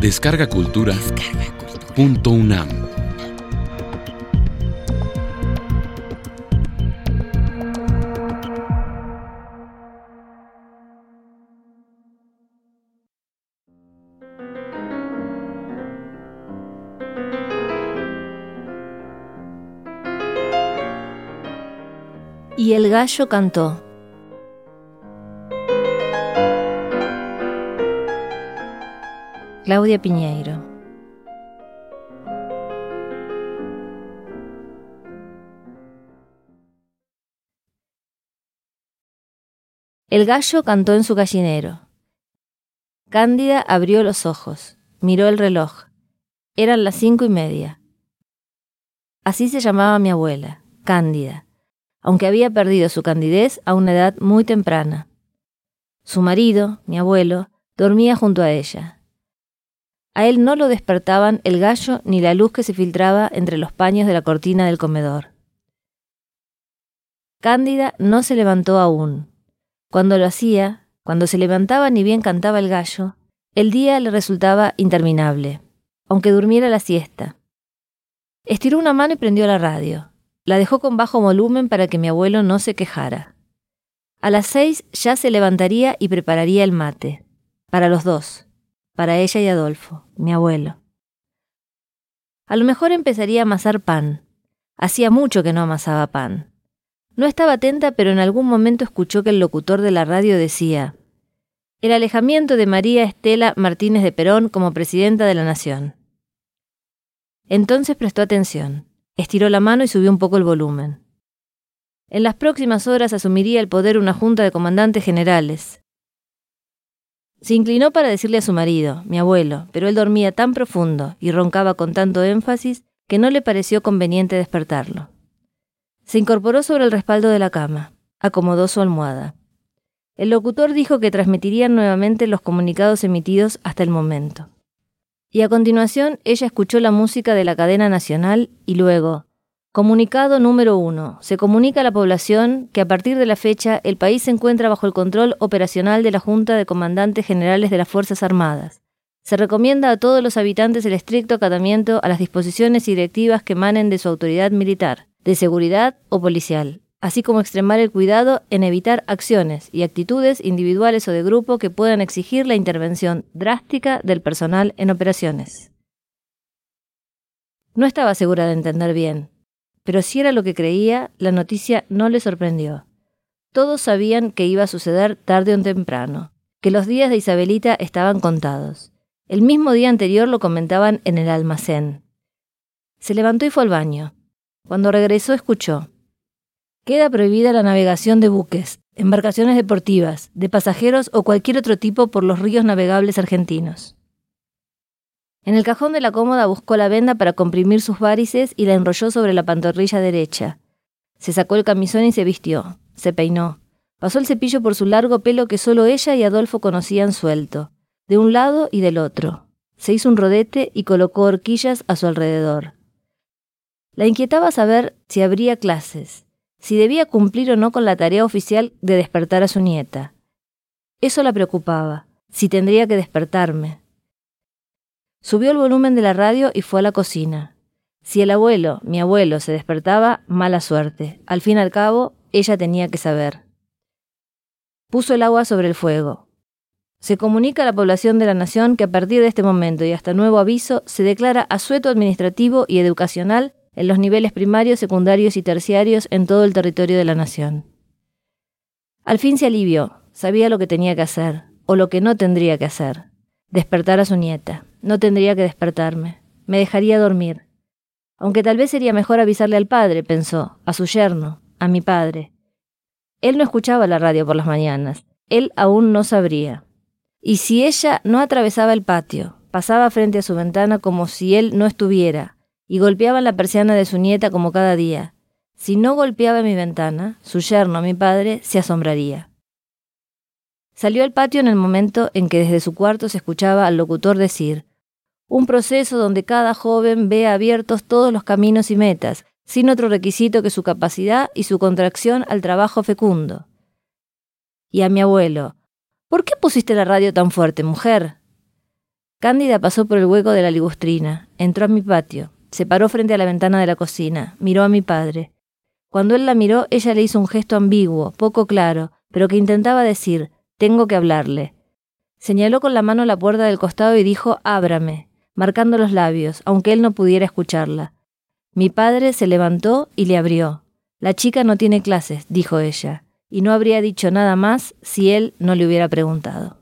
Descarga Cultura. Punto UNAM. Y el gallo cantó. Claudia Piñeiro. El gallo cantó en su gallinero. Cándida abrió los ojos, miró el reloj. Eran las cinco y media. Así se llamaba mi abuela, Cándida, aunque había perdido su candidez a una edad muy temprana. Su marido, mi abuelo, dormía junto a ella, a él no lo despertaban el gallo ni la luz que se filtraba entre los paños de la cortina del comedor. Cándida no se levantó aún. Cuando lo hacía, cuando se levantaba ni bien cantaba el gallo, el día le resultaba interminable, aunque durmiera la siesta. Estiró una mano y prendió la radio. La dejó con bajo volumen para que mi abuelo no se quejara. A las seis ya se levantaría y prepararía el mate, para los dos para ella y Adolfo, mi abuelo. A lo mejor empezaría a amasar pan. Hacía mucho que no amasaba pan. No estaba atenta, pero en algún momento escuchó que el locutor de la radio decía El alejamiento de María Estela Martínez de Perón como presidenta de la Nación. Entonces prestó atención, estiró la mano y subió un poco el volumen. En las próximas horas asumiría el poder una junta de comandantes generales, se inclinó para decirle a su marido, mi abuelo, pero él dormía tan profundo y roncaba con tanto énfasis que no le pareció conveniente despertarlo. Se incorporó sobre el respaldo de la cama, acomodó su almohada. El locutor dijo que transmitirían nuevamente los comunicados emitidos hasta el momento. Y a continuación ella escuchó la música de la cadena nacional y luego, Comunicado número uno. Se comunica a la población que a partir de la fecha el país se encuentra bajo el control operacional de la Junta de Comandantes Generales de las Fuerzas Armadas. Se recomienda a todos los habitantes el estricto acatamiento a las disposiciones y directivas que emanen de su autoridad militar, de seguridad o policial, así como extremar el cuidado en evitar acciones y actitudes individuales o de grupo que puedan exigir la intervención drástica del personal en operaciones. No estaba segura de entender bien, pero si era lo que creía, la noticia no le sorprendió. Todos sabían que iba a suceder tarde o temprano, que los días de Isabelita estaban contados. El mismo día anterior lo comentaban en el almacén. Se levantó y fue al baño. Cuando regresó escuchó. Queda prohibida la navegación de buques, embarcaciones deportivas, de pasajeros o cualquier otro tipo por los ríos navegables argentinos. En el cajón de la cómoda buscó la venda para comprimir sus varices y la enrolló sobre la pantorrilla derecha. Se sacó el camisón y se vistió. Se peinó. Pasó el cepillo por su largo pelo que solo ella y Adolfo conocían suelto, de un lado y del otro. Se hizo un rodete y colocó horquillas a su alrededor. La inquietaba saber si habría clases, si debía cumplir o no con la tarea oficial de despertar a su nieta. Eso la preocupaba, si tendría que despertarme, Subió el volumen de la radio y fue a la cocina. Si el abuelo, mi abuelo, se despertaba, mala suerte. Al fin y al cabo, ella tenía que saber. Puso el agua sobre el fuego. Se comunica a la población de la nación que a partir de este momento y hasta nuevo aviso se declara asueto administrativo y educacional en los niveles primarios, secundarios y terciarios en todo el territorio de la nación. Al fin se alivió, sabía lo que tenía que hacer, o lo que no tendría que hacer, despertar a su nieta. No tendría que despertarme. Me dejaría dormir. Aunque tal vez sería mejor avisarle al padre, pensó, a su yerno, a mi padre. Él no escuchaba la radio por las mañanas. Él aún no sabría. Y si ella no atravesaba el patio, pasaba frente a su ventana como si él no estuviera, y golpeaba la persiana de su nieta como cada día, si no golpeaba mi ventana, su yerno, mi padre, se asombraría. Salió al patio en el momento en que desde su cuarto se escuchaba al locutor decir un proceso donde cada joven vea abiertos todos los caminos y metas, sin otro requisito que su capacidad y su contracción al trabajo fecundo. Y a mi abuelo, ¿por qué pusiste la radio tan fuerte, mujer? Cándida pasó por el hueco de la ligustrina, entró a mi patio, se paró frente a la ventana de la cocina, miró a mi padre. Cuando él la miró, ella le hizo un gesto ambiguo, poco claro, pero que intentaba decir, tengo que hablarle. Señaló con la mano la puerta del costado y dijo, ábrame, marcando los labios, aunque él no pudiera escucharla. Mi padre se levantó y le abrió. La chica no tiene clases, dijo ella, y no habría dicho nada más si él no le hubiera preguntado.